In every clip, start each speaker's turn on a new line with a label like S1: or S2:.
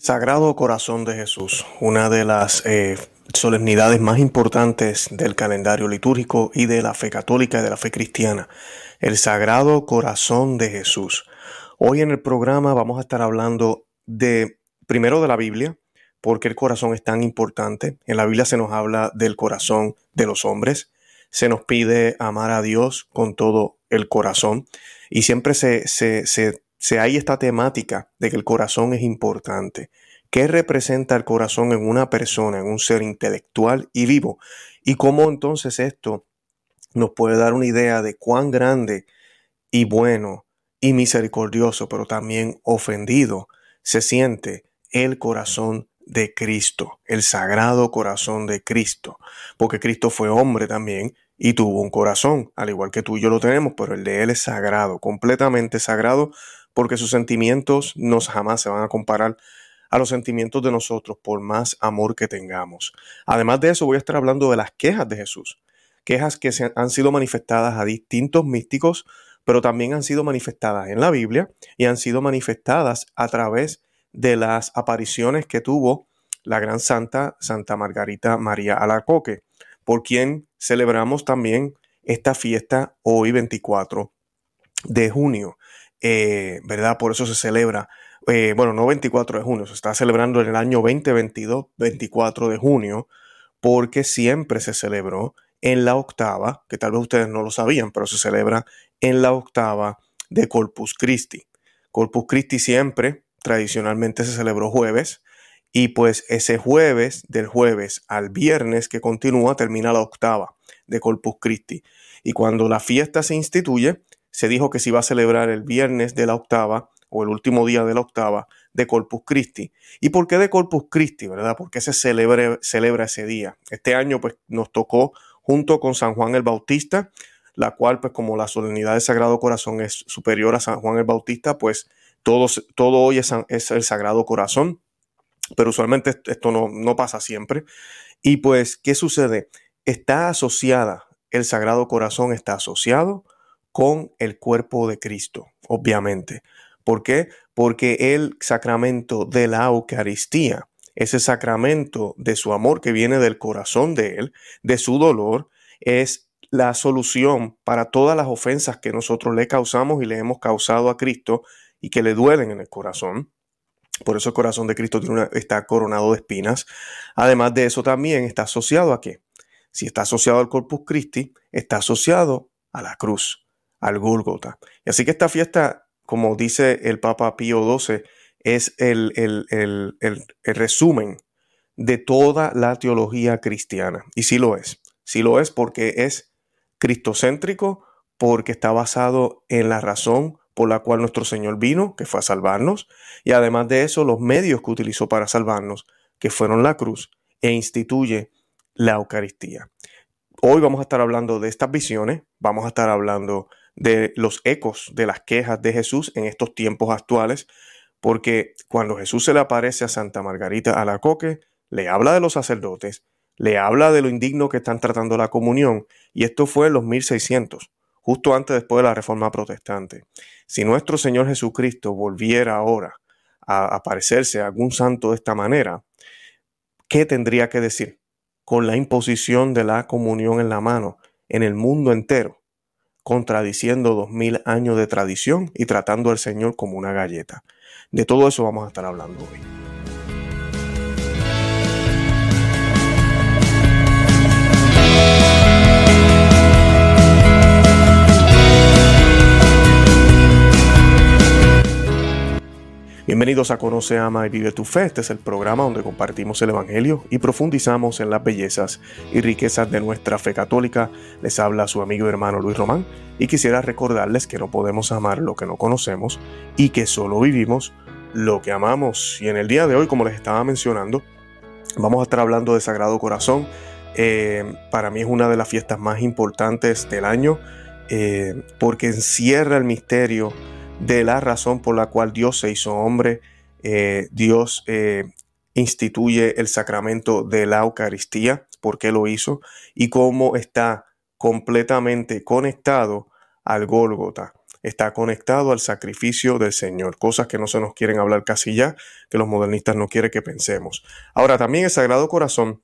S1: Sagrado Corazón de Jesús, una de las eh, solemnidades más importantes del calendario litúrgico y de la fe católica y de la fe cristiana, el Sagrado Corazón de Jesús. Hoy en el programa vamos a estar hablando de, primero de la Biblia, porque el corazón es tan importante. En la Biblia se nos habla del corazón de los hombres, se nos pide amar a Dios con todo el corazón y siempre se, se, se se hay esta temática de que el corazón es importante. ¿Qué representa el corazón en una persona, en un ser intelectual y vivo? Y cómo entonces esto nos puede dar una idea de cuán grande y bueno y misericordioso, pero también ofendido se siente el corazón de Cristo, el sagrado corazón de Cristo, porque Cristo fue hombre también y tuvo un corazón, al igual que tú y yo lo tenemos, pero el de Él es sagrado, completamente sagrado, porque sus sentimientos no jamás se van a comparar a los sentimientos de nosotros por más amor que tengamos. Además de eso, voy a estar hablando de las quejas de Jesús, quejas que se han sido manifestadas a distintos místicos, pero también han sido manifestadas en la Biblia y han sido manifestadas a través de las apariciones que tuvo la gran santa Santa Margarita María Alacoque, por quien celebramos también esta fiesta hoy 24 de junio. Eh, ¿verdad? Por eso se celebra, eh, bueno, no 24 de junio, se está celebrando en el año 2022, 24 de junio, porque siempre se celebró en la octava, que tal vez ustedes no lo sabían, pero se celebra en la octava de Corpus Christi. Corpus Christi siempre, tradicionalmente se celebró jueves, y pues ese jueves, del jueves al viernes que continúa, termina la octava de Corpus Christi. Y cuando la fiesta se instituye, se dijo que se iba a celebrar el viernes de la octava o el último día de la octava de Corpus Christi. ¿Y por qué de Corpus Christi, verdad? ¿Por qué se celebra, ese día? Este año pues nos tocó junto con San Juan el Bautista, la cual pues como la solemnidad del Sagrado Corazón es superior a San Juan el Bautista, pues todo, todo hoy es, es el Sagrado Corazón, pero usualmente esto no, no pasa siempre. Y pues, ¿qué sucede? Está asociada, el Sagrado Corazón está asociado con el cuerpo de Cristo, obviamente. ¿Por qué? Porque el sacramento de la Eucaristía, ese sacramento de su amor que viene del corazón de Él, de su dolor, es la solución para todas las ofensas que nosotros le causamos y le hemos causado a Cristo y que le duelen en el corazón. Por eso el corazón de Cristo está coronado de espinas. Además de eso también está asociado a qué? Si está asociado al Corpus Christi, está asociado a la cruz al Gólgota. Y así que esta fiesta, como dice el Papa Pío XII, es el, el, resumen de toda la teología cristiana. Y sí lo es. Sí lo es porque es cristocéntrico, porque está basado en la razón por la cual nuestro Señor vino, que fue a salvarnos, y además de eso los medios que utilizó para salvarnos, que fueron la cruz, e instituye la Eucaristía. Hoy vamos a estar hablando de estas visiones, vamos a estar hablando de los ecos de las quejas de Jesús en estos tiempos actuales, porque cuando Jesús se le aparece a Santa Margarita Alacoque, le habla de los sacerdotes, le habla de lo indigno que están tratando la comunión, y esto fue en los 1600, justo antes después de la Reforma Protestante. Si nuestro Señor Jesucristo volviera ahora a aparecerse a algún santo de esta manera, ¿qué tendría que decir? Con la imposición de la comunión en la mano en el mundo entero contradiciendo dos mil años de tradición y tratando al Señor como una galleta. De todo eso vamos a estar hablando hoy. Bienvenidos a Conoce, Ama y Vive tu Fe. Este es el programa donde compartimos el Evangelio y profundizamos en las bellezas y riquezas de nuestra fe católica. Les habla su amigo y hermano Luis Román y quisiera recordarles que no podemos amar lo que no conocemos y que solo vivimos lo que amamos. Y en el día de hoy, como les estaba mencionando, vamos a estar hablando de Sagrado Corazón. Eh, para mí es una de las fiestas más importantes del año eh, porque encierra el misterio de la razón por la cual Dios se hizo hombre, eh, Dios eh, instituye el sacramento de la Eucaristía, por qué lo hizo y cómo está completamente conectado al Gólgota, está conectado al sacrificio del Señor, cosas que no se nos quieren hablar casi ya, que los modernistas no quieren que pensemos. Ahora, también el Sagrado Corazón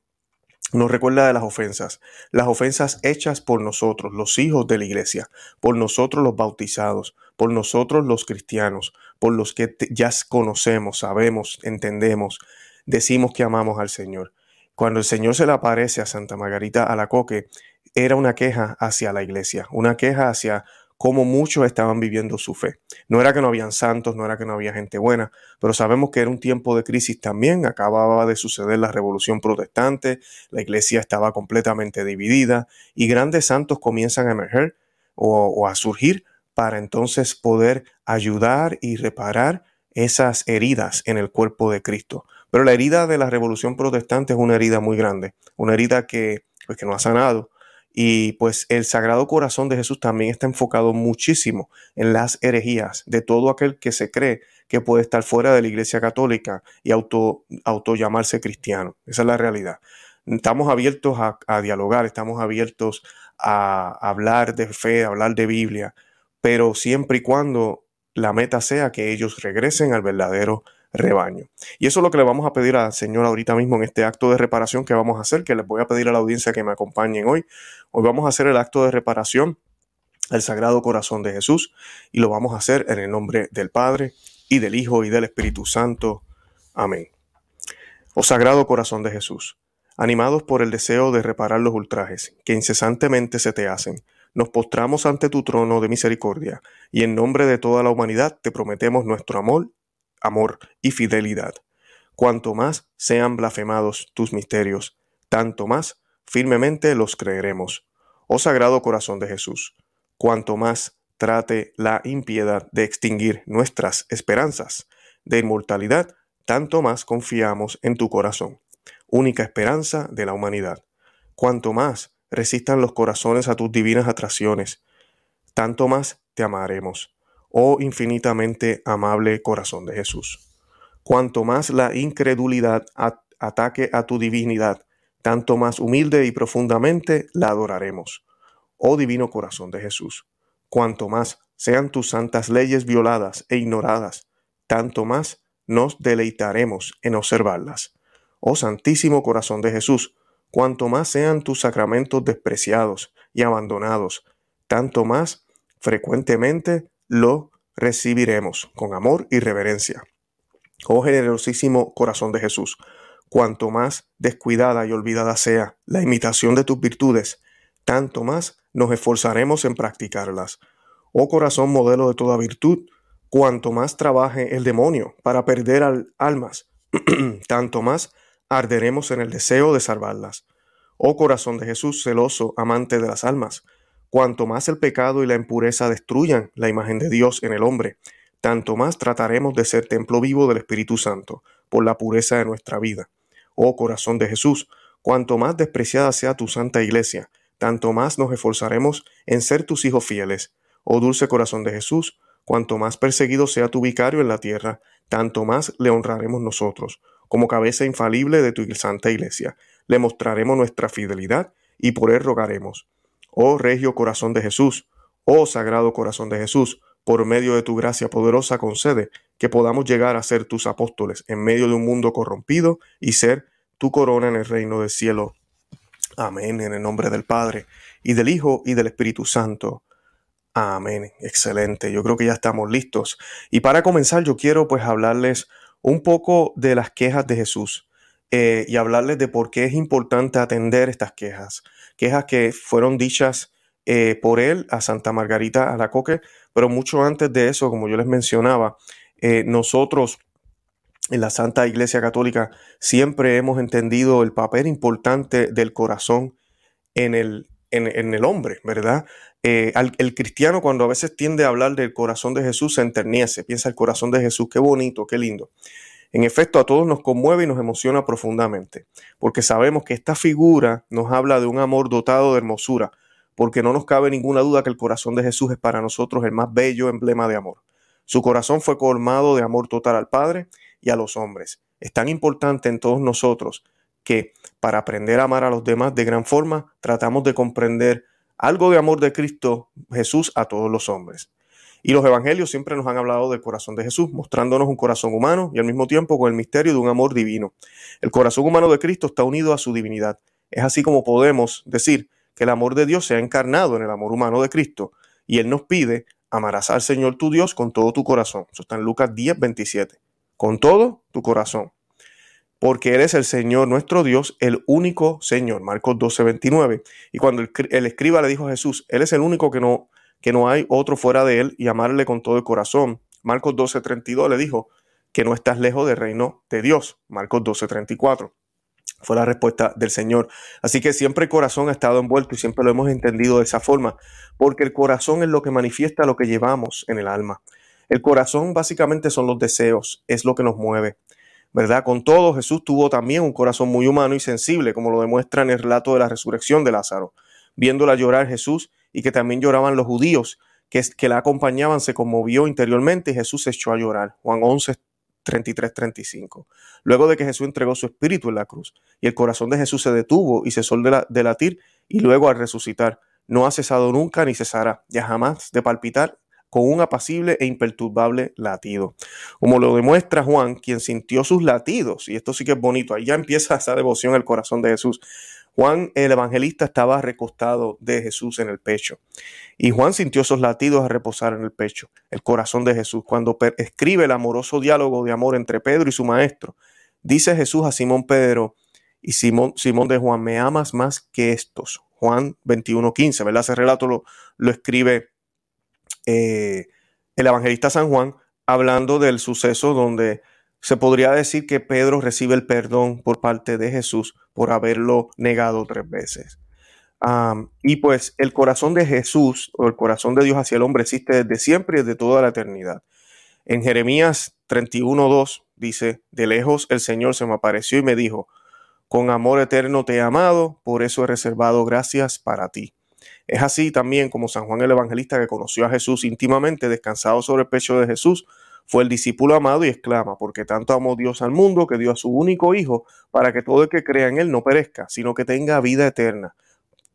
S1: nos recuerda de las ofensas, las ofensas hechas por nosotros, los hijos de la iglesia, por nosotros los bautizados, por nosotros los cristianos, por los que ya conocemos, sabemos, entendemos, decimos que amamos al Señor. Cuando el Señor se le aparece a Santa Margarita Alacoque, era una queja hacia la iglesia, una queja hacia cómo muchos estaban viviendo su fe. No era que no habían santos, no era que no había gente buena, pero sabemos que era un tiempo de crisis también. Acababa de suceder la revolución protestante, la iglesia estaba completamente dividida y grandes santos comienzan a emerger o, a surgir para entonces poder ayudar y reparar esas heridas en el cuerpo de Cristo. Pero la herida de la revolución protestante es una herida muy grande, una herida que, pues, que no ha sanado, y pues el Sagrado Corazón de Jesús también está enfocado muchísimo en las herejías de todo aquel que se cree que puede estar fuera de la Iglesia Católica y auto, auto llamarse cristiano. Esa es la realidad. Estamos abiertos a, dialogar, estamos abiertos a hablar de fe, a hablar de Biblia, pero siempre y cuando la meta sea que ellos regresen al verdadero rebaño. Y eso es lo que le vamos a pedir al Señor ahorita mismo en este acto de reparación que vamos a hacer, que les voy a pedir a la audiencia que me acompañen hoy. Hoy vamos a hacer el acto de reparación al Sagrado Corazón de Jesús y lo vamos a hacer en el nombre del Padre y del Hijo y del Espíritu Santo. Amén. Oh Sagrado Corazón de Jesús, animados por el deseo de reparar los ultrajes que incesantemente se te hacen, nos postramos ante tu trono de misericordia y en nombre de toda la humanidad te prometemos nuestro amor amor y fidelidad. Cuanto más sean blasfemados tus misterios, tanto más firmemente los creeremos. Oh Sagrado Corazón de Jesús, cuanto más trate la impiedad de extinguir nuestras esperanzas de inmortalidad, tanto más confiamos en tu corazón, única esperanza de la humanidad. Cuanto más resistan los corazones a tus divinas atracciones, tanto más te amaremos oh infinitamente amable corazón de Jesús. Cuanto más la incredulidad ataque a tu divinidad, tanto más humilde y profundamente la adoraremos. Oh divino corazón de Jesús, cuanto más sean tus santas leyes violadas e ignoradas, tanto más nos deleitaremos en observarlas. Oh Santísimo Corazón de Jesús, cuanto más sean tus sacramentos despreciados y abandonados, tanto más frecuentemente lo recibiremos con amor y reverencia. Oh generosísimo corazón de Jesús, cuanto más descuidada y olvidada sea la imitación de tus virtudes, tanto más nos esforzaremos en practicarlas. Oh corazón modelo de toda virtud, cuanto más trabaje el demonio para perder al almas, tanto más arderemos en el deseo de salvarlas. Oh corazón de Jesús, celoso, amante de las almas, Cuanto más el pecado y la impureza destruyan la imagen de Dios en el hombre, tanto más trataremos de ser templo vivo del Espíritu Santo, por la pureza de nuestra vida. Oh corazón de Jesús, cuanto más despreciada sea tu santa iglesia, tanto más nos esforzaremos en ser tus hijos fieles. Oh dulce corazón de Jesús, cuanto más perseguido sea tu vicario en la tierra, tanto más le honraremos nosotros. Como cabeza infalible de tu santa iglesia, le mostraremos nuestra fidelidad y por él rogaremos. Oh regio corazón de Jesús, oh sagrado corazón de Jesús, por medio de tu gracia poderosa concede que podamos llegar a ser tus apóstoles en medio de un mundo corrompido y ser tu corona en el reino del cielo. Amén, en el nombre del Padre, y del Hijo, y del Espíritu Santo. Amén, excelente, yo creo que ya estamos listos. Y para comenzar yo quiero pues hablarles un poco de las quejas de Jesús eh, y hablarles de por qué es importante atender estas quejas. Quejas que fueron dichas eh, por él a Santa Margarita Alacoque, pero mucho antes de eso, como yo les mencionaba, eh, nosotros en la Santa Iglesia Católica siempre hemos entendido el papel importante del corazón en el, en, el hombre, ¿verdad? Eh, el cristiano cuando a veces tiende a hablar del corazón de Jesús se enternece, piensa el corazón de Jesús, qué bonito, qué lindo. En efecto, a todos nos conmueve y nos emociona profundamente, porque sabemos que esta figura nos habla de un amor dotado de hermosura, porque no nos cabe ninguna duda que el corazón de Jesús es para nosotros el más bello emblema de amor. Su corazón fue colmado de amor total al Padre y a los hombres. Es tan importante en todos nosotros que para aprender a amar a los demás de gran forma, tratamos de comprender algo de amor de Cristo Jesús a todos los hombres. Y los evangelios siempre nos han hablado del corazón de Jesús, mostrándonos un corazón humano y al mismo tiempo con el misterio de un amor divino. El corazón humano de Cristo está unido a su divinidad. Es así como podemos decir que el amor de Dios se ha encarnado en el amor humano de Cristo y Él nos pide amarás al Señor tu Dios con todo tu corazón. Eso está en Lucas 10, 27. Con todo tu corazón. Porque eres el Señor nuestro Dios, el único Señor. Marcos 12, 29. Y cuando el, escriba le dijo a Jesús, Él es el único que no, que no hay otro fuera de Él y amarle con todo el corazón. Marcos 12, 32 le dijo que no estás lejos del reino de Dios. Marcos 12, 34. Fue la respuesta del Señor. Así que siempre el corazón ha estado envuelto y siempre lo hemos entendido de esa forma, porque el corazón es lo que manifiesta lo que llevamos en el alma. El corazón básicamente son los deseos, es lo que nos mueve. ¿Verdad? Con todo, Jesús tuvo también un corazón muy humano y sensible, como lo demuestra en el relato de la resurrección de Lázaro. Viéndola llorar Jesús y que también lloraban los judíos que, que la acompañaban, se conmovió interiormente y Jesús se echó a llorar. Juan 11, 33-35. Luego de que Jesús entregó su espíritu en la cruz y el corazón de Jesús se detuvo y cesó de, de latir y luego al resucitar, no ha cesado nunca ni cesará, ya jamás de palpitar con un apacible e imperturbable latido. Como lo demuestra Juan, quien sintió sus latidos, y esto sí que es bonito, ahí ya empieza esa devoción al corazón de Jesús. Juan el evangelista estaba recostado de Jesús en el pecho. Y Juan sintió esos latidos a reposar en el pecho, el corazón de Jesús. Cuando escribe el amoroso diálogo de amor entre Pedro y su maestro, dice Jesús a Simón Pedro y Simón, Simón de Juan, me amas más que estos. Juan 21.15, ¿verdad? Ese relato lo, lo escribe eh, el evangelista San Juan hablando del suceso donde se podría decir que Pedro recibe el perdón por parte de Jesús por haberlo negado tres veces. y pues el corazón de Jesús o el corazón de Dios hacia el hombre existe desde siempre y desde toda la eternidad. En Jeremías 31.2 dice, de lejos el Señor se me apareció y me dijo, con amor eterno te he amado, por eso he reservado gracias para ti. Es así también como San Juan el Evangelista que conoció a Jesús íntimamente, descansado sobre el pecho de Jesús, fue el discípulo amado y exclama, porque tanto amó Dios al mundo que dio a su único Hijo para que todo el que crea en Él no perezca, sino que tenga vida eterna.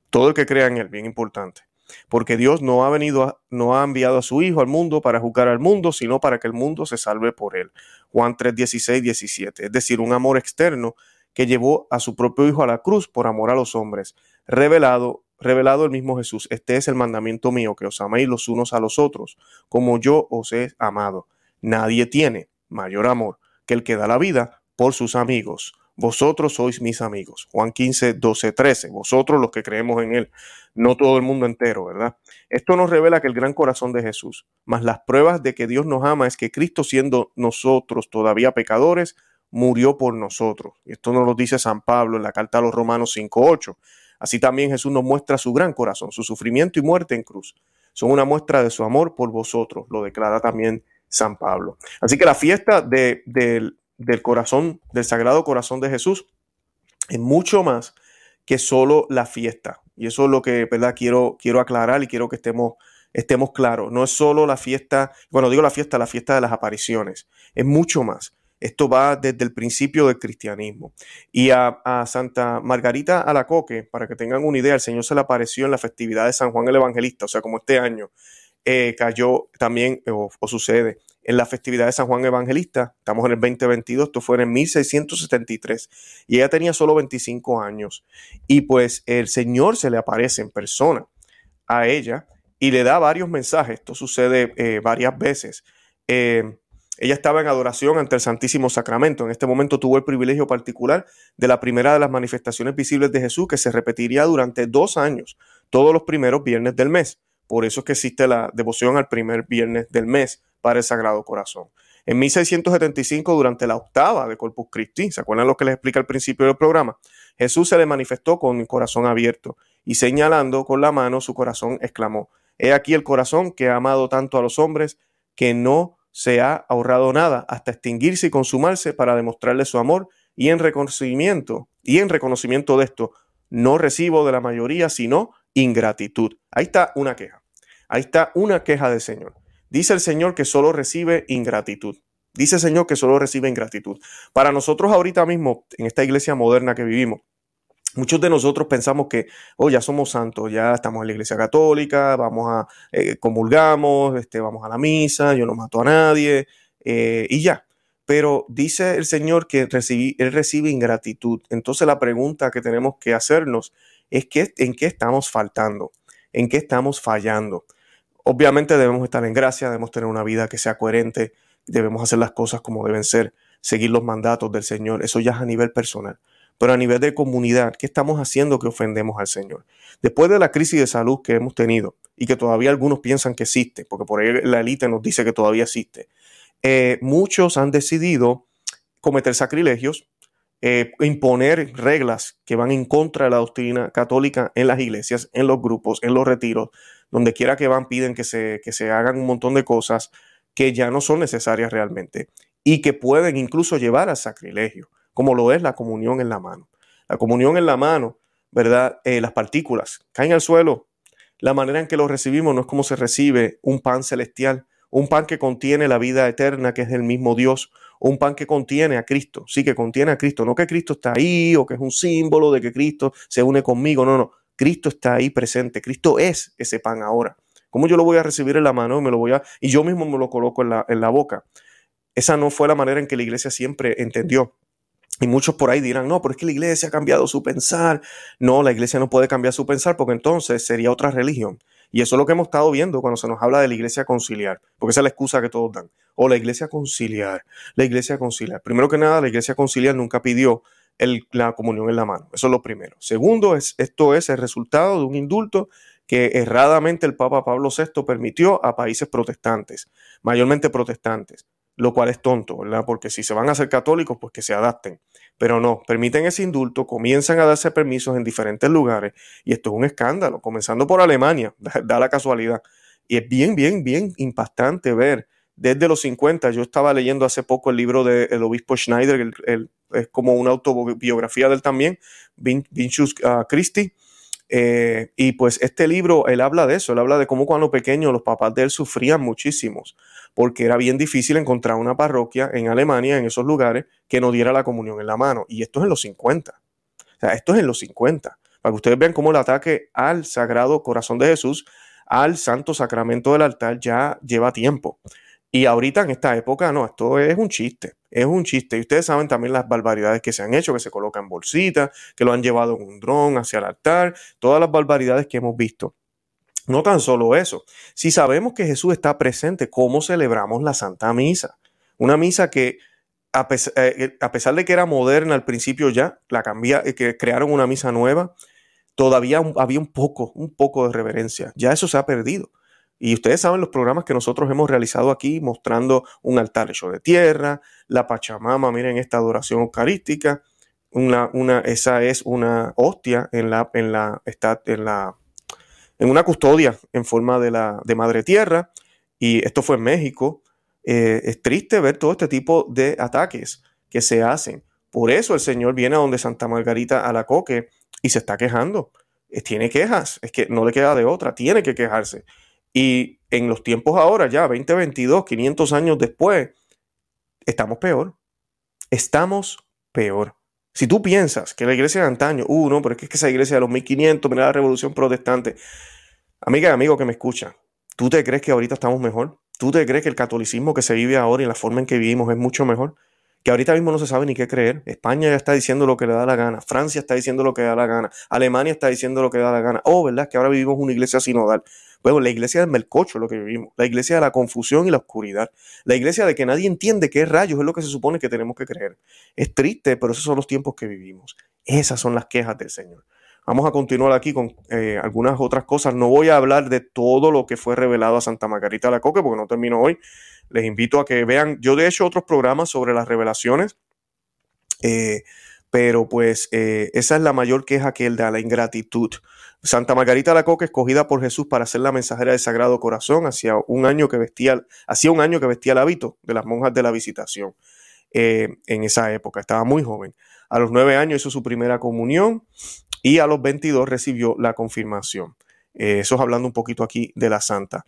S1: Todo el que crea en Él, bien importante. Porque Dios no ha venido, no ha enviado a su Hijo al mundo para juzgar al mundo, sino para que el mundo se salve por Él. Juan 3, 16, 17. Es decir, un amor externo que llevó a su propio Hijo a la cruz por amor a los hombres, revelado revelado el mismo Jesús, este es el mandamiento mío, que os améis los unos a los otros, como yo os he amado. Nadie tiene mayor amor que el que da la vida por sus amigos. Vosotros sois mis amigos. Juan 15, 12, 13. Vosotros los que creemos en Él. No todo el mundo entero, ¿verdad? Esto nos revela que el gran corazón de Jesús, más las pruebas de que Dios nos ama, es que Cristo, siendo nosotros todavía pecadores, murió por nosotros. Esto nos lo dice San Pablo en la carta a los Romanos 5, 8. Así también Jesús nos muestra su gran corazón, su sufrimiento y muerte en cruz. Son una muestra de su amor por vosotros, lo declara también San Pablo. Así que la fiesta del corazón, del Sagrado Corazón de Jesús, es mucho más que solo la fiesta. Y eso es lo que ¿verdad? Quiero, quiero aclarar y quiero que estemos, estemos claros. No es solo la fiesta, bueno, digo la fiesta, la fiesta de las apariciones. Es mucho más. Esto va desde el principio del cristianismo. Y a, Santa Margarita Alacoque, para que tengan una idea, el Señor se le apareció en la festividad de San Juan el Evangelista, o sea, como este año, eh, cayó también o, sucede en la festividad de San Juan Evangelista. Estamos en el 2022, esto fue en 1673 y ella tenía solo 25 años. Y pues el Señor se le aparece en persona a ella y le da varios mensajes. Esto sucede eh, varias veces. Eh, ella estaba en adoración ante el Santísimo Sacramento. En este momento tuvo el privilegio particular de la primera de las manifestaciones visibles de Jesús que se repetiría durante dos años, todos los primeros viernes del mes. Por eso es que existe la devoción al primer viernes del mes para el Sagrado Corazón. En 1675, durante la octava de Corpus Christi, ¿se acuerdan lo que les explica al principio del programa? Jesús se le manifestó con el corazón abierto y señalando con la mano su corazón, exclamó, He aquí el corazón que ha amado tanto a los hombres que no se ha ahorrado nada hasta extinguirse y consumarse para demostrarle su amor y en reconocimiento, y en reconocimiento de esto, no recibo de la mayoría sino ingratitud. Ahí está una queja. Ahí está una queja del Señor. Dice el Señor que solo recibe ingratitud. Dice el Señor que solo recibe ingratitud. Para nosotros ahorita mismo, en esta iglesia moderna que vivimos, Muchos de nosotros pensamos que, oh, ya somos santos, ya estamos en la iglesia católica, vamos a, eh, comulgamos, este, vamos a la misa, yo no mato a nadie, eh, y ya. Pero dice el Señor que recibí, Él recibe ingratitud. Entonces la pregunta que tenemos que hacernos es que, en qué estamos faltando, en qué estamos fallando. Obviamente debemos estar en gracia, debemos tener una vida que sea coherente, debemos hacer las cosas como deben ser, seguir los mandatos del Señor, eso ya es a nivel personal pero a nivel de comunidad, ¿qué estamos haciendo que ofendemos al Señor? Después de la crisis de salud que hemos tenido y que todavía algunos piensan que existe, porque por ahí la élite nos dice que todavía existe, eh, muchos han decidido cometer sacrilegios, eh, imponer reglas que van en contra de la doctrina católica en las iglesias, en los grupos, en los retiros, donde quiera que van piden que se, que se hagan un montón de cosas que ya no son necesarias realmente y que pueden incluso llevar al sacrilegio como lo es la comunión en la mano. La comunión en la mano, ¿verdad? Eh, las partículas caen al suelo. La manera en que lo recibimos no es como se recibe un pan celestial, un pan que contiene la vida eterna, que es el mismo Dios, un pan que contiene a Cristo, sí, que contiene a Cristo, no que Cristo está ahí o que es un símbolo de que Cristo se une conmigo, no, no, Cristo está ahí presente, Cristo es ese pan ahora. ¿Cómo yo lo voy a recibir en la mano y me lo voy a y yo mismo me lo coloco en la, en la boca? Esa no fue la manera en que la iglesia siempre entendió. Y muchos por ahí dirán, no, pero es que la iglesia ha cambiado su pensar. No, la iglesia no puede cambiar su pensar porque entonces sería otra religión. Y eso es lo que hemos estado viendo cuando se nos habla de la iglesia conciliar, porque esa es la excusa que todos dan. O la iglesia conciliar, la iglesia conciliar. Primero que nada, la iglesia conciliar nunca pidió la comunión en la mano. Eso es lo primero. Segundo, es, esto es el resultado de un indulto que erradamente el Papa Pablo VI permitió a países protestantes, mayormente protestantes lo cual es tonto, ¿verdad? Porque si se van a ser católicos, pues que se adapten. Pero no, permiten ese indulto, comienzan a darse permisos en diferentes lugares y esto es un escándalo, comenzando por Alemania, da, la casualidad. Y es bien, bien, bien impactante ver desde los 50, yo estaba leyendo hace poco el libro del obispo Schneider, es como una autobiografía de él también, Vincius uh, Christi, eh, y pues este libro, él habla de eso, él habla de cómo cuando pequeño los papás de él sufrían muchísimos, porque era bien difícil encontrar una parroquia en Alemania, en esos lugares, que no diera la comunión en la mano. Y esto es en los 50. O sea, esto es en los 50. Para que ustedes vean cómo el ataque al Sagrado Corazón de Jesús, al Santo Sacramento del altar, ya lleva tiempo. Y ahorita en esta época, no, esto es un chiste, es un chiste. Y ustedes saben también las barbaridades que se han hecho, que se colocan bolsitas, que lo han llevado en un dron hacia el altar, todas las barbaridades que hemos visto. No tan solo eso, si sabemos que Jesús está presente, ¿cómo celebramos la Santa Misa? Una misa que a pesar, eh, a pesar de que era moderna al principio ya, la cambia, eh, que crearon una misa nueva, todavía había un poco, un poco de reverencia. Ya eso se ha perdido. Y ustedes saben los programas que nosotros hemos realizado aquí mostrando un altar hecho de tierra, la Pachamama, miren esta adoración eucarística, una, una, esa es una hostia en la, en la, en la, en una custodia en forma de la, de madre tierra. Y esto fue en México. Eh, es triste ver todo este tipo de ataques que se hacen. Por eso el Señor viene a donde Santa Margarita a la coque y se está quejando. Eh, tiene quejas, es que no le queda de otra, tiene que quejarse. Y en los tiempos ahora, ya 2022, 500 años después, estamos peor. Estamos peor. Si tú piensas que la iglesia de antaño, uh, no, pero es que esa iglesia de los 1500, mira la revolución protestante. Amiga y amigo que me escucha, ¿tú te crees que ahorita estamos mejor? ¿Tú te crees que el catolicismo que se vive ahora y la forma en que vivimos es mucho mejor? Que ahorita mismo no se sabe ni qué creer. España ya está diciendo lo que le da la gana. Francia está diciendo lo que le da la gana. Alemania está diciendo lo que le da la gana. Oh, ¿verdad? Que ahora vivimos una iglesia sinodal. Bueno, la iglesia del melcocho es lo que vivimos, la iglesia de la confusión y la oscuridad, la iglesia de que nadie entiende qué rayos es lo que se supone que tenemos que creer. Es triste, pero esos son los tiempos que vivimos. Esas son las quejas del Señor. Vamos a continuar aquí con eh, algunas otras cosas. No voy a hablar de todo lo que fue revelado a Santa Margarita de la Coque porque no termino hoy. Les invito a que vean, yo de hecho otros programas sobre las revelaciones. Eh, pero pues eh, esa es la mayor queja que él da, la ingratitud. Santa Margarita la Coca, escogida por Jesús para ser la mensajera del Sagrado Corazón, hacía un año que vestía, hacía un año que vestía el hábito de las monjas de la visitación eh, en esa época, estaba muy joven. A los nueve años hizo su primera comunión y a los 22 recibió la confirmación. Eh, eso es hablando un poquito aquí de la santa.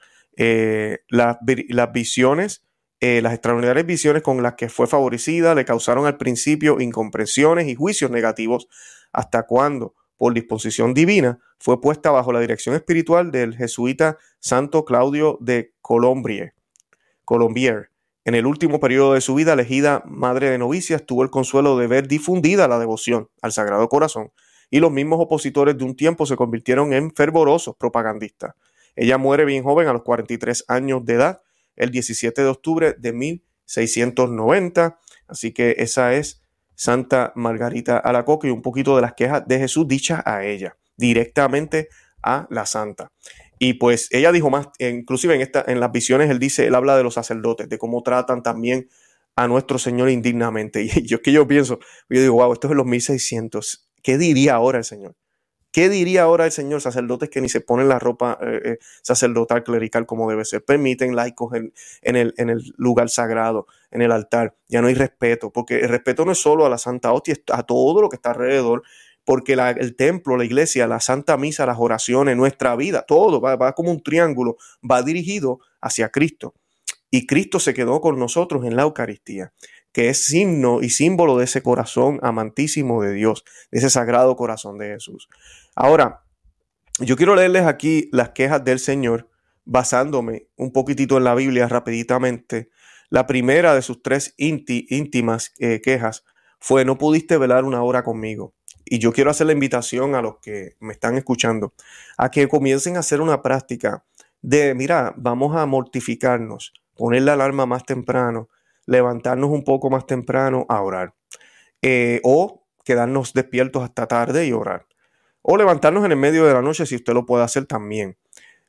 S1: las visiones eh, las extraordinarias visiones con las que fue favorecida le causaron al principio incomprensiones y juicios negativos hasta cuando por disposición divina, fue puesta bajo la dirección espiritual del jesuita Santo Claudio de Colombier. Colombier. En el último periodo de su vida, elegida madre de novicias, tuvo el consuelo de ver difundida la devoción al Sagrado Corazón, y los mismos opositores de un tiempo se convirtieron en fervorosos propagandistas. Ella muere bien joven a los 43 años de edad, el 17 de octubre de 1690, así que esa es Santa Margarita Alacoque y un poquito de las quejas de Jesús dichas a ella, directamente a la santa. Y pues ella dijo más, inclusive en, esta, en las visiones él dice, él habla de los sacerdotes, de cómo tratan también a nuestro Señor indignamente. Y yo que yo pienso, yo digo, wow, esto es en los 1600. ¿Qué diría ahora el Señor? ¿Qué diría ahora el Señor? Sacerdotes que ni se ponen la ropa eh, eh, sacerdotal clerical como debe ser, permiten laicos en, el, en, el, lugar sagrado, en el altar. Ya no hay respeto, porque el respeto no es solo a la Santa Hostia, a todo lo que está alrededor, porque el templo, la iglesia, la Santa Misa, las oraciones, nuestra vida, todo va, va como un triángulo, va dirigido hacia Cristo. Y Cristo se quedó con nosotros en la Eucaristía que es signo y símbolo de ese corazón amantísimo de Dios, de ese sagrado corazón de Jesús. Ahora, yo quiero leerles aquí las quejas del Señor basándome un poquitito en la Biblia rapiditamente. La primera de sus tres íntimas eh, quejas fue no pudiste velar una hora conmigo. Y yo quiero hacer la invitación a los que me están escuchando a que comiencen a hacer una práctica de, mira, vamos a mortificarnos, poner la alarma más temprano, levantarnos un poco más temprano a orar. Eh, o quedarnos despiertos hasta tarde y orar. O levantarnos en el medio de la noche si usted lo puede hacer también.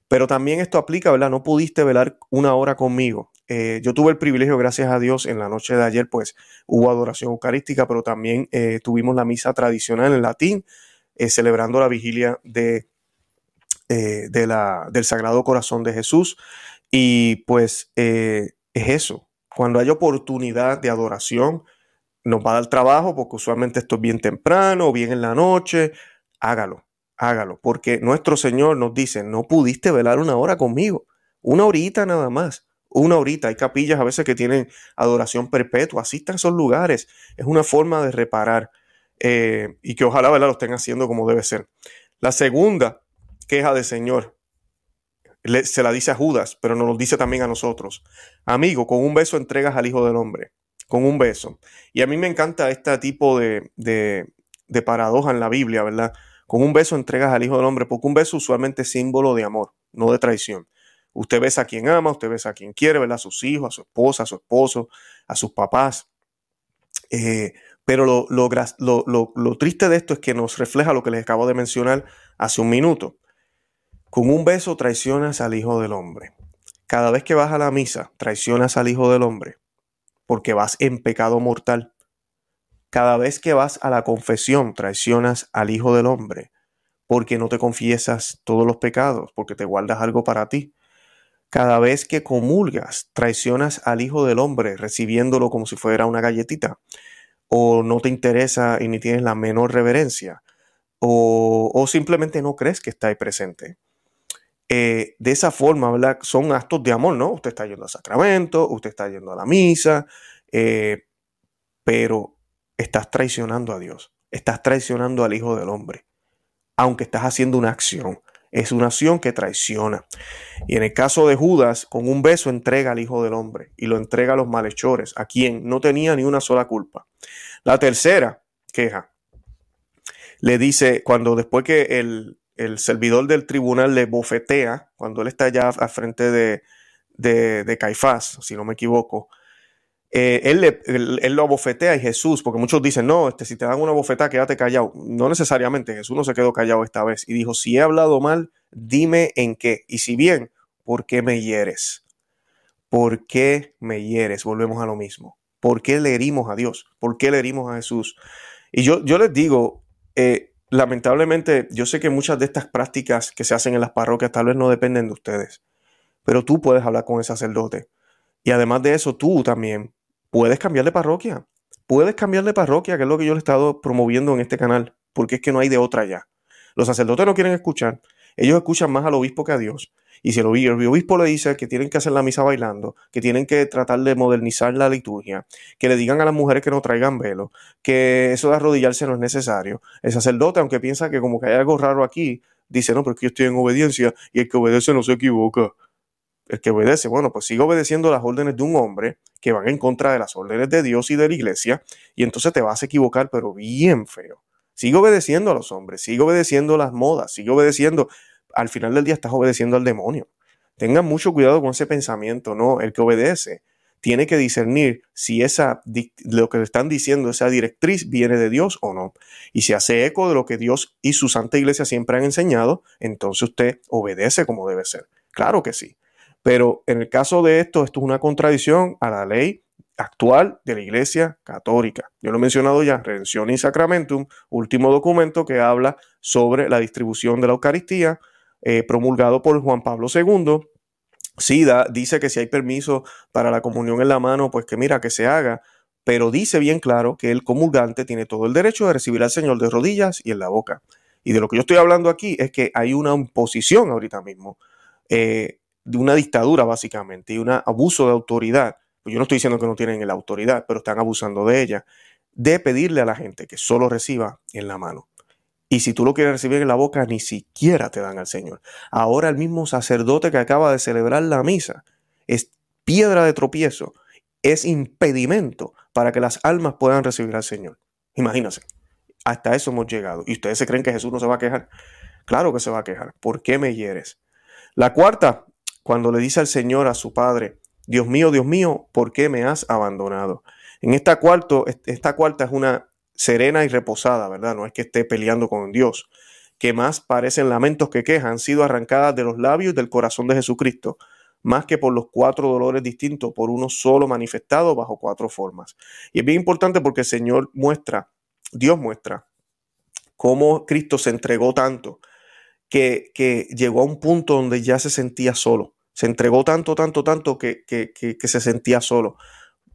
S1: Pero también esto aplica, ¿verdad? No pudiste velar una hora conmigo. Eh, yo tuve el privilegio, gracias a Dios, en la noche de ayer, pues hubo adoración eucarística, pero también eh, tuvimos la misa tradicional en latín, celebrando la vigilia de, de la, del Sagrado Corazón de Jesús. Y pues es eso, cuando hay oportunidad de adoración, nos va a dar trabajo porque usualmente esto es bien temprano bien en la noche. Hágalo, hágalo, porque nuestro Señor nos dice, no pudiste velar una hora conmigo, una horita nada más, una horita. Hay capillas a veces que tienen adoración perpetua, asistan a esos lugares. Es una forma de reparar eh, y que ojalá ¿verdad? lo estén haciendo como debe ser. La segunda queja del Señor se la dice a Judas, pero nos lo dice también a nosotros. Amigo, con un beso entregas al Hijo del Hombre, con un beso. Y a mí me encanta este tipo de, de, paradoja en la Biblia, ¿verdad? Con un beso entregas al Hijo del Hombre, porque un beso usualmente es símbolo de amor, no de traición. Usted besa a quien ama, usted besa a quien quiere, ¿verdad? A sus hijos, a su esposa, a su esposo, a sus papás. Eh, pero lo, lo, triste de esto es que nos refleja lo que les acabo de mencionar hace un minuto. Con un beso traicionas al Hijo del Hombre. Cada vez que vas a la misa, traicionas al Hijo del Hombre, porque vas en pecado mortal. Cada vez que vas a la confesión, traicionas al Hijo del Hombre, porque no te confiesas todos los pecados, porque te guardas algo para ti. Cada vez que comulgas, traicionas al Hijo del Hombre, recibiéndolo como si fuera una galletita, o no te interesa y ni tienes la menor reverencia, o, o simplemente no crees que está presente. Eh, de esa forma, ¿verdad? Son actos de amor, ¿no? Usted está yendo al sacramento, usted está yendo a la misa, eh, pero estás traicionando a Dios, estás traicionando al Hijo del Hombre, aunque estás haciendo una acción. Es una acción que traiciona. Y en el caso de Judas, con un beso entrega al Hijo del Hombre y lo entrega a los malhechores, a quien no tenía ni una sola culpa. La tercera queja le dice, cuando después que el, el servidor del tribunal le bofetea cuando él está ya al frente de, de, Caifás, si no me equivoco. Eh, él, lo bofetea y Jesús, porque muchos dicen, no, este, si te dan una bofetada, quédate callado. No necesariamente, Jesús no se quedó callado esta vez y dijo, si he hablado mal, dime en qué. Y si bien, ¿por qué me hieres? ¿Por qué me hieres? Volvemos a lo mismo. ¿Por qué le herimos a Dios? ¿Por qué le herimos a Jesús? Y yo, yo les digo, eh, lamentablemente, yo sé que muchas de estas prácticas que se hacen en las parroquias tal vez no dependen de ustedes, pero tú puedes hablar con el sacerdote. Y además de eso, tú también puedes cambiar de parroquia. Puedes cambiar de parroquia, que es lo que yo le he estado promoviendo en este canal, porque es que no hay de otra ya. Los sacerdotes no quieren escuchar, ellos escuchan más al obispo que a Dios. Y si el obispo le dice que tienen que hacer la misa bailando, que tienen que tratar de modernizar la liturgia, que le digan a las mujeres que no traigan velo, que eso de arrodillarse no es necesario, el sacerdote, aunque piensa que como que hay algo raro aquí, dice, no, pero es que yo estoy en obediencia y el que obedece no se equivoca. El que obedece, bueno, pues sigue obedeciendo las órdenes de un hombre que van en contra de las órdenes de Dios y de la iglesia, y entonces te vas a equivocar, pero bien feo. Sigue obedeciendo a los hombres, sigue obedeciendo las modas, sigue obedeciendo al final del día estás obedeciendo al demonio. Tengan mucho cuidado con ese pensamiento, ¿no? El que obedece tiene que discernir si esa, lo que le están diciendo, esa directriz viene de Dios o no. Y si hace eco de lo que Dios y su Santa Iglesia siempre han enseñado, entonces usted obedece como debe ser. Claro que sí. Pero en el caso de esto, esto es una contradicción a la ley actual de la Iglesia Católica. Yo lo he mencionado ya, Redención y Sacramentum, último documento que habla sobre la distribución de la Eucaristía, eh, promulgado por Juan Pablo II. Sí, dice que si hay permiso para la comunión en la mano, pues que mira, que se haga, pero dice bien claro que el comulgante tiene todo el derecho de recibir al Señor de rodillas y en la boca. Y de lo que yo estoy hablando aquí es que hay una imposición ahorita mismo, eh, de una dictadura básicamente, y un abuso de autoridad. Pues yo no estoy diciendo que no tienen la autoridad, pero están abusando de ella, de pedirle a la gente que solo reciba en la mano. Y si tú lo quieres recibir en la boca, ni siquiera te dan al Señor. Ahora el mismo sacerdote que acaba de celebrar la misa es piedra de tropiezo, es impedimento para que las almas puedan recibir al Señor. Imagínense, hasta eso hemos llegado. ¿Y ustedes se creen que Jesús no se va a quejar? Claro que se va a quejar. ¿Por qué me hieres? La cuarta, cuando le dice al Señor a su Padre, Dios mío, Dios mío, ¿por qué me has abandonado? En esta, cuarto, esta cuarta es una serena y reposada, ¿verdad? No es que esté peleando con Dios, que más parecen lamentos que quejas, han sido arrancadas de los labios del corazón de Jesucristo, más que por los cuatro dolores distintos, por uno solo manifestado bajo cuatro formas. Y es bien importante porque el Señor muestra, Dios muestra, cómo Cristo se entregó tanto, que, que llegó a un punto donde ya se sentía solo. Se entregó tanto, tanto, tanto que, que, que se sentía solo.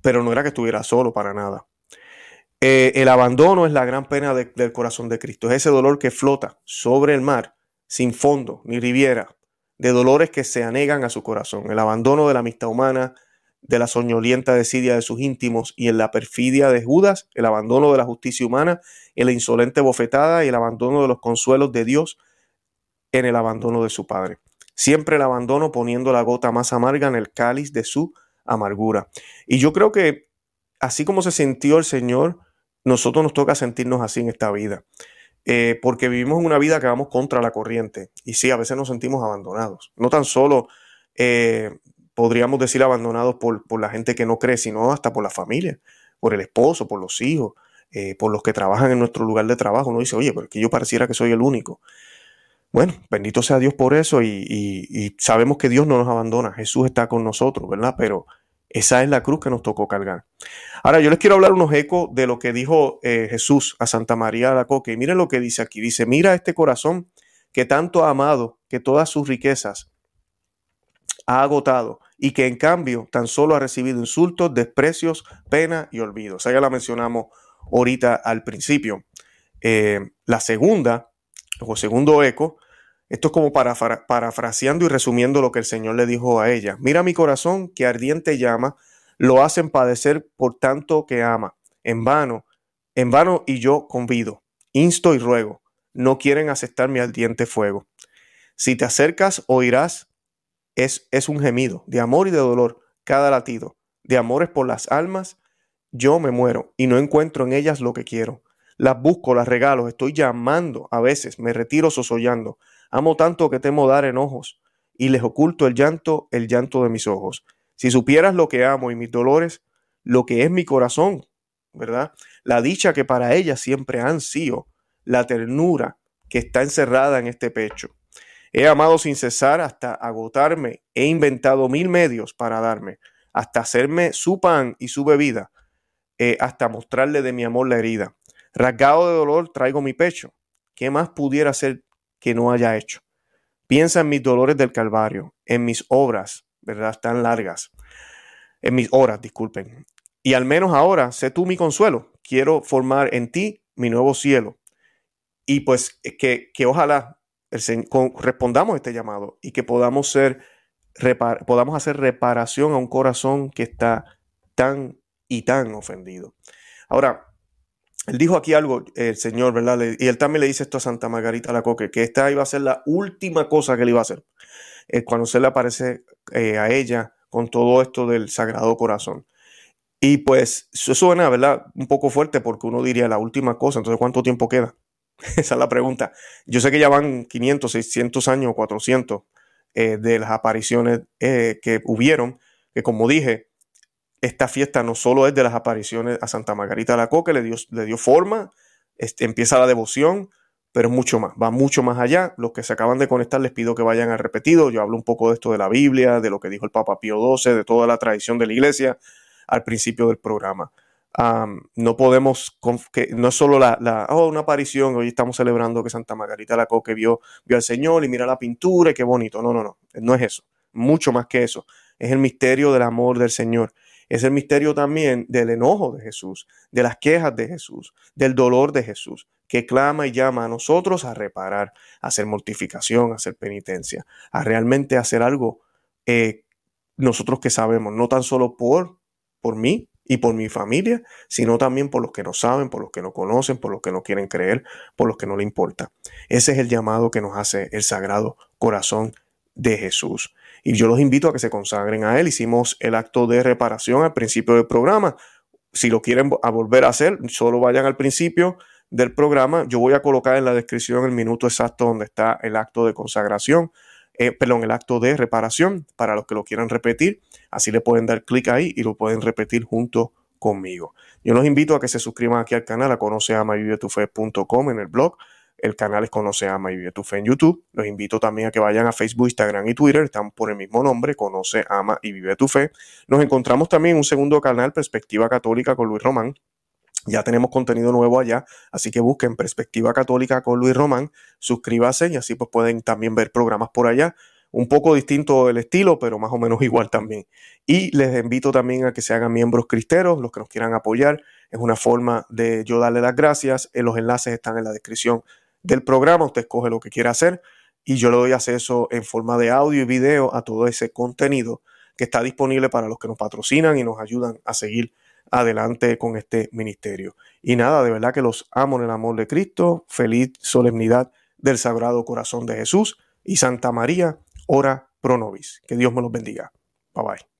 S1: Pero no era que estuviera solo para nada. Eh, el abandono es la gran pena del corazón de Cristo. Es ese dolor que flota sobre el mar, sin fondo ni riviera, de dolores que se anegan a su corazón. El abandono de la amistad humana, de la soñolienta desidia de sus íntimos y en la perfidia de Judas, el abandono de la justicia humana, en la insolente bofetada y el abandono de los consuelos de Dios en el abandono de su Padre. Siempre el abandono poniendo la gota más amarga en el cáliz de su amargura. Y yo creo que así como se sintió el Señor, nosotros nos toca sentirnos así en esta vida. Eh, porque vivimos una vida que vamos contra la corriente. Y sí, a veces nos sentimos abandonados. No tan solo eh, podríamos decir abandonados por, la gente que no cree, sino hasta por la familia, por el esposo, por los hijos, eh, por los que trabajan en nuestro lugar de trabajo. Uno dice, oye, pero que yo pareciera que soy el único. Bueno, bendito sea Dios por eso y, y sabemos que Dios no nos abandona. Jesús está con nosotros, ¿verdad? Pero esa es la cruz que nos tocó cargar. Ahora, yo les quiero hablar unos ecos de lo que dijo eh, Jesús a Santa María de la Coque. Y miren lo que dice aquí. Dice, mira este corazón que tanto ha amado, que todas sus riquezas ha agotado y que en cambio tan solo ha recibido insultos, desprecios, pena y olvido. O sea, ya la mencionamos ahorita al principio. Eh, la segunda, o segundo eco, esto es como parafraseando y resumiendo lo que el Señor le dijo a ella. Mira mi corazón que ardiente llama, lo hacen padecer por tanto que ama. En vano, en vano y yo convido, insto y ruego, no quieren aceptar mi ardiente fuego. Si te acercas, oirás, es, es un gemido de amor y de dolor, cada latido, de amores por las almas, yo me muero y no encuentro en ellas lo que quiero. Las busco, las regalo, estoy llamando, a veces me retiro sosollando, Amo tanto que temo dar enojos y les oculto el llanto, el llanto de mis ojos. Si supieras lo que amo y mis dolores, lo que es mi corazón, ¿verdad? La dicha que para ella siempre han sido, la ternura que está encerrada en este pecho. He amado sin cesar hasta agotarme, he inventado mil medios para darme, hasta hacerme su pan y su bebida, eh, hasta mostrarle de mi amor la herida. Rasgado de dolor traigo mi pecho. ¿Qué más pudiera ser que no haya hecho. Piensa en mis dolores del Calvario, en mis obras, ¿verdad? Tan largas. En mis horas, disculpen. Y al menos ahora, sé tú mi consuelo. Quiero formar en ti mi nuevo cielo. Y pues que, que ojalá respondamos a este llamado y que podamos ser podamos hacer reparación a un corazón que está tan y tan ofendido. Ahora, él dijo aquí algo, el Señor, ¿verdad? Y él también le dice esto a Santa Margarita Lacoque, que esta iba a ser la última cosa que él iba a hacer eh, cuando se le aparece eh, a ella con todo esto del Sagrado Corazón. Y pues eso suena, ¿verdad? Un poco fuerte porque uno diría la última cosa, entonces ¿cuánto tiempo queda? Esa es la pregunta. Yo sé que ya van 500, 600 años, 400 eh, de las apariciones que hubieron, que como dije, esta fiesta no solo es de las apariciones a Santa Margarita de la Coque, le dio, le dio forma, este, empieza la devoción, pero mucho más, va mucho más allá. Los que se acaban de conectar les pido que vayan a repetido. Yo hablo un poco de esto de la Biblia, de lo que dijo el Papa Pío XII, de toda la tradición de la iglesia al principio del programa. no podemos, que no es solo la, oh, una aparición, hoy estamos celebrando que Santa Margarita la Coque vio, vio al Señor y mira la pintura y qué bonito. No, no, no, no es eso. Mucho más que eso. Es el misterio del amor del Señor es el misterio también del enojo de Jesús, de las quejas de Jesús, del dolor de Jesús, que clama y llama a nosotros a reparar, a hacer mortificación, a hacer penitencia, a realmente hacer algo eh, nosotros que sabemos, no tan solo por, por mí y por mi familia, sino también por los que no saben, por los que no conocen, por los que no quieren creer, por los que no le importa. Ese es el llamado que nos hace el Sagrado Corazón de Jesús. Y yo los invito a que se consagren a Él. Hicimos el acto de reparación al principio del programa. Si lo quieren volver a hacer, solo vayan al principio del programa. Yo voy a colocar en la descripción el minuto exacto donde está el acto de consagración, eh, perdón, el acto de reparación para los que lo quieran repetir. Así le pueden dar clic ahí y lo pueden repetir junto conmigo. Yo los invito a que se suscriban aquí al canal, a conoceamavivetufe.com en el blog el canal es Conoce, Ama y Vive tu Fe en YouTube. Los invito también a que vayan a Facebook, Instagram y Twitter. Están por el mismo nombre, Conoce, Ama y Vive tu Fe. Nos encontramos también un segundo canal, Perspectiva Católica con Luis Román. Ya tenemos contenido nuevo allá, así que busquen Perspectiva Católica con Luis Román, suscríbase y así pues pueden también ver programas por allá. Un poco distinto el estilo, pero más o menos igual también. Y les invito también a que se hagan miembros cristeros, los que nos quieran apoyar. Es una forma de yo darle las gracias. Los enlaces están en la descripción del programa, usted escoge lo que quiera hacer y yo le doy acceso en forma de audio y video a todo ese contenido que está disponible para los que nos patrocinan y nos ayudan a seguir adelante con este ministerio. Y nada, de verdad que los amo en el amor de Cristo. Feliz solemnidad del Sagrado Corazón de Jesús y Santa María, ora pro nobis. Que Dios me los bendiga. Bye bye.